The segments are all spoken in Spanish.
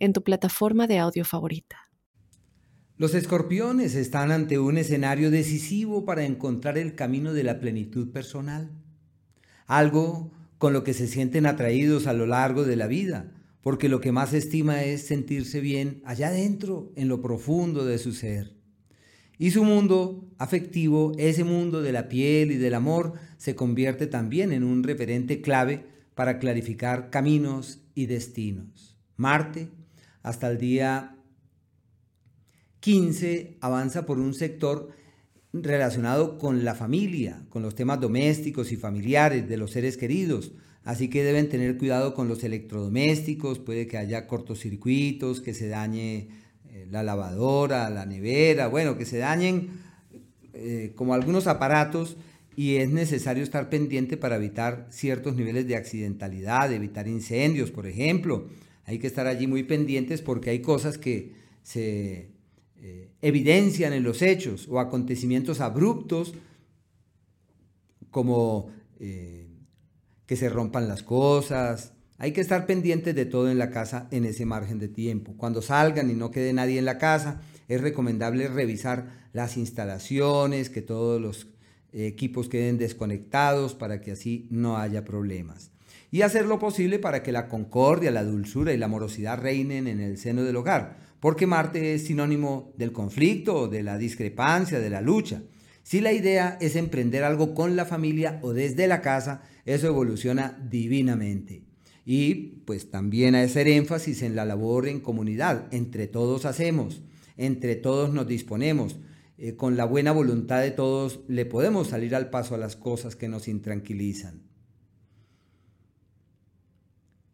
en tu plataforma de audio favorita. Los escorpiones están ante un escenario decisivo para encontrar el camino de la plenitud personal, algo con lo que se sienten atraídos a lo largo de la vida, porque lo que más estima es sentirse bien allá adentro, en lo profundo de su ser. Y su mundo afectivo, ese mundo de la piel y del amor, se convierte también en un referente clave para clarificar caminos y destinos. Marte, hasta el día 15, avanza por un sector relacionado con la familia, con los temas domésticos y familiares de los seres queridos. Así que deben tener cuidado con los electrodomésticos, puede que haya cortocircuitos, que se dañe eh, la lavadora, la nevera, bueno, que se dañen eh, como algunos aparatos y es necesario estar pendiente para evitar ciertos niveles de accidentalidad, evitar incendios, por ejemplo. Hay que estar allí muy pendientes porque hay cosas que se eh, evidencian en los hechos o acontecimientos abruptos como eh, que se rompan las cosas. Hay que estar pendientes de todo en la casa en ese margen de tiempo. Cuando salgan y no quede nadie en la casa, es recomendable revisar las instalaciones, que todos los equipos queden desconectados para que así no haya problemas. Y hacer lo posible para que la concordia, la dulzura y la amorosidad reinen en el seno del hogar porque Marte es sinónimo del conflicto, de la discrepancia, de la lucha. Si la idea es emprender algo con la familia o desde la casa, eso evoluciona divinamente. Y pues también hacer énfasis en la labor en comunidad. Entre todos hacemos, entre todos nos disponemos. Eh, con la buena voluntad de todos le podemos salir al paso a las cosas que nos intranquilizan.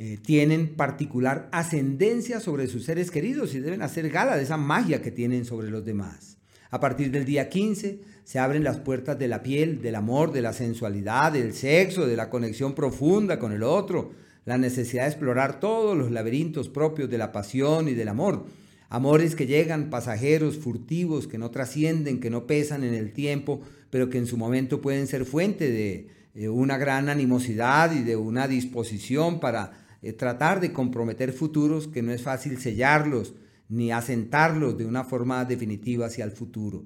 Eh, tienen particular ascendencia sobre sus seres queridos y deben hacer gala de esa magia que tienen sobre los demás. A partir del día 15 se abren las puertas de la piel, del amor, de la sensualidad, del sexo, de la conexión profunda con el otro, la necesidad de explorar todos los laberintos propios de la pasión y del amor. Amores que llegan pasajeros, furtivos, que no trascienden, que no pesan en el tiempo, pero que en su momento pueden ser fuente de eh, una gran animosidad y de una disposición para eh, tratar de comprometer futuros que no es fácil sellarlos ni asentarlos de una forma definitiva hacia el futuro.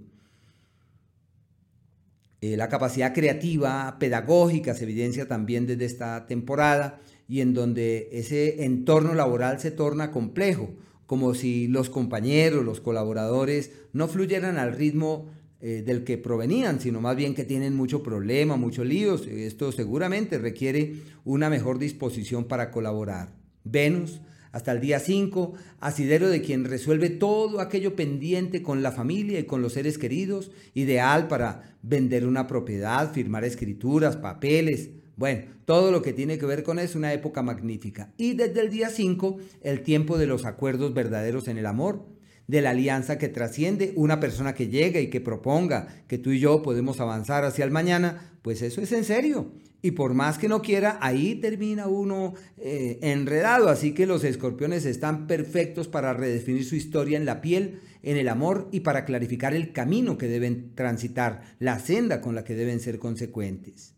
Eh, la capacidad creativa, pedagógica se evidencia también desde esta temporada y en donde ese entorno laboral se torna complejo, como si los compañeros, los colaboradores no fluyeran al ritmo eh, del que provenían, sino más bien que tienen mucho problema, muchos líos. Esto seguramente requiere una mejor disposición para colaborar. Venus, hasta el día 5, asidero de quien resuelve todo aquello pendiente con la familia y con los seres queridos, ideal para vender una propiedad, firmar escrituras, papeles, bueno, todo lo que tiene que ver con eso, una época magnífica. Y desde el día 5, el tiempo de los acuerdos verdaderos en el amor, de la alianza que trasciende, una persona que llega y que proponga que tú y yo podemos avanzar hacia el mañana, pues eso es en serio. Y por más que no quiera, ahí termina uno eh, enredado. Así que los escorpiones están perfectos para redefinir su historia en la piel, en el amor y para clarificar el camino que deben transitar, la senda con la que deben ser consecuentes.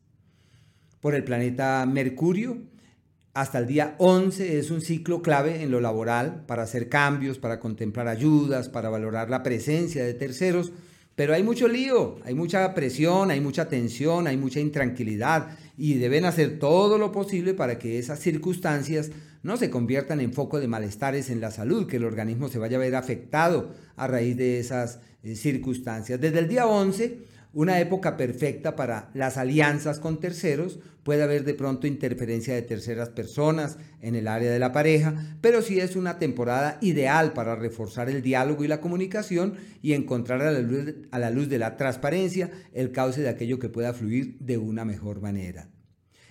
Por el planeta Mercurio, hasta el día 11 es un ciclo clave en lo laboral para hacer cambios, para contemplar ayudas, para valorar la presencia de terceros, pero hay mucho lío, hay mucha presión, hay mucha tensión, hay mucha intranquilidad y deben hacer todo lo posible para que esas circunstancias no se conviertan en foco de malestares en la salud, que el organismo se vaya a ver afectado a raíz de esas eh, circunstancias. Desde el día 11 una época perfecta para las alianzas con terceros. Puede haber de pronto interferencia de terceras personas en el área de la pareja, pero sí es una temporada ideal para reforzar el diálogo y la comunicación y encontrar a la luz, de la transparencia el cauce de aquello que pueda fluir de una mejor manera.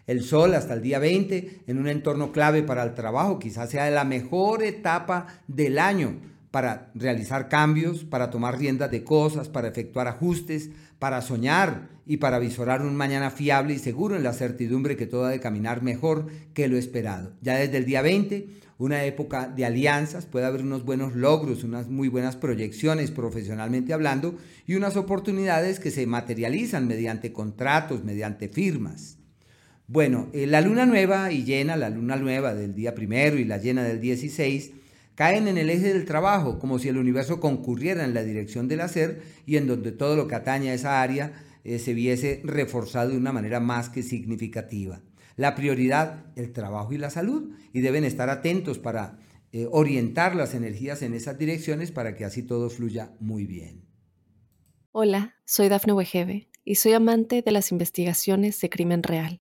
El sol hasta el día 20 en un entorno clave para el trabajo, quizás sea la mejor etapa del año para realizar cambios, para tomar riendas de cosas, para efectuar ajustes, para soñar y para visorar un mañana fiable y seguro en la certidumbre que todo ha de caminar mejor que lo esperado. Ya desde el día 20, una época de alianzas, puede haber unos buenos logros, unas muy buenas proyecciones profesionalmente hablando y unas oportunidades que se materializan mediante contratos, mediante firmas. Bueno, eh, la luna nueva y llena, la luna nueva del día primero y la llena del 16, caen en el eje del trabajo, como si el universo concurriera en la dirección del hacer y en donde todo lo que atañe a esa área eh, se viese reforzado de una manera más que significativa. La prioridad, el trabajo y la salud, y deben estar atentos para eh, orientar las energías en esas direcciones para que así todo fluya muy bien. Hola, soy Dafne Wegebe y soy amante de las investigaciones de crimen real.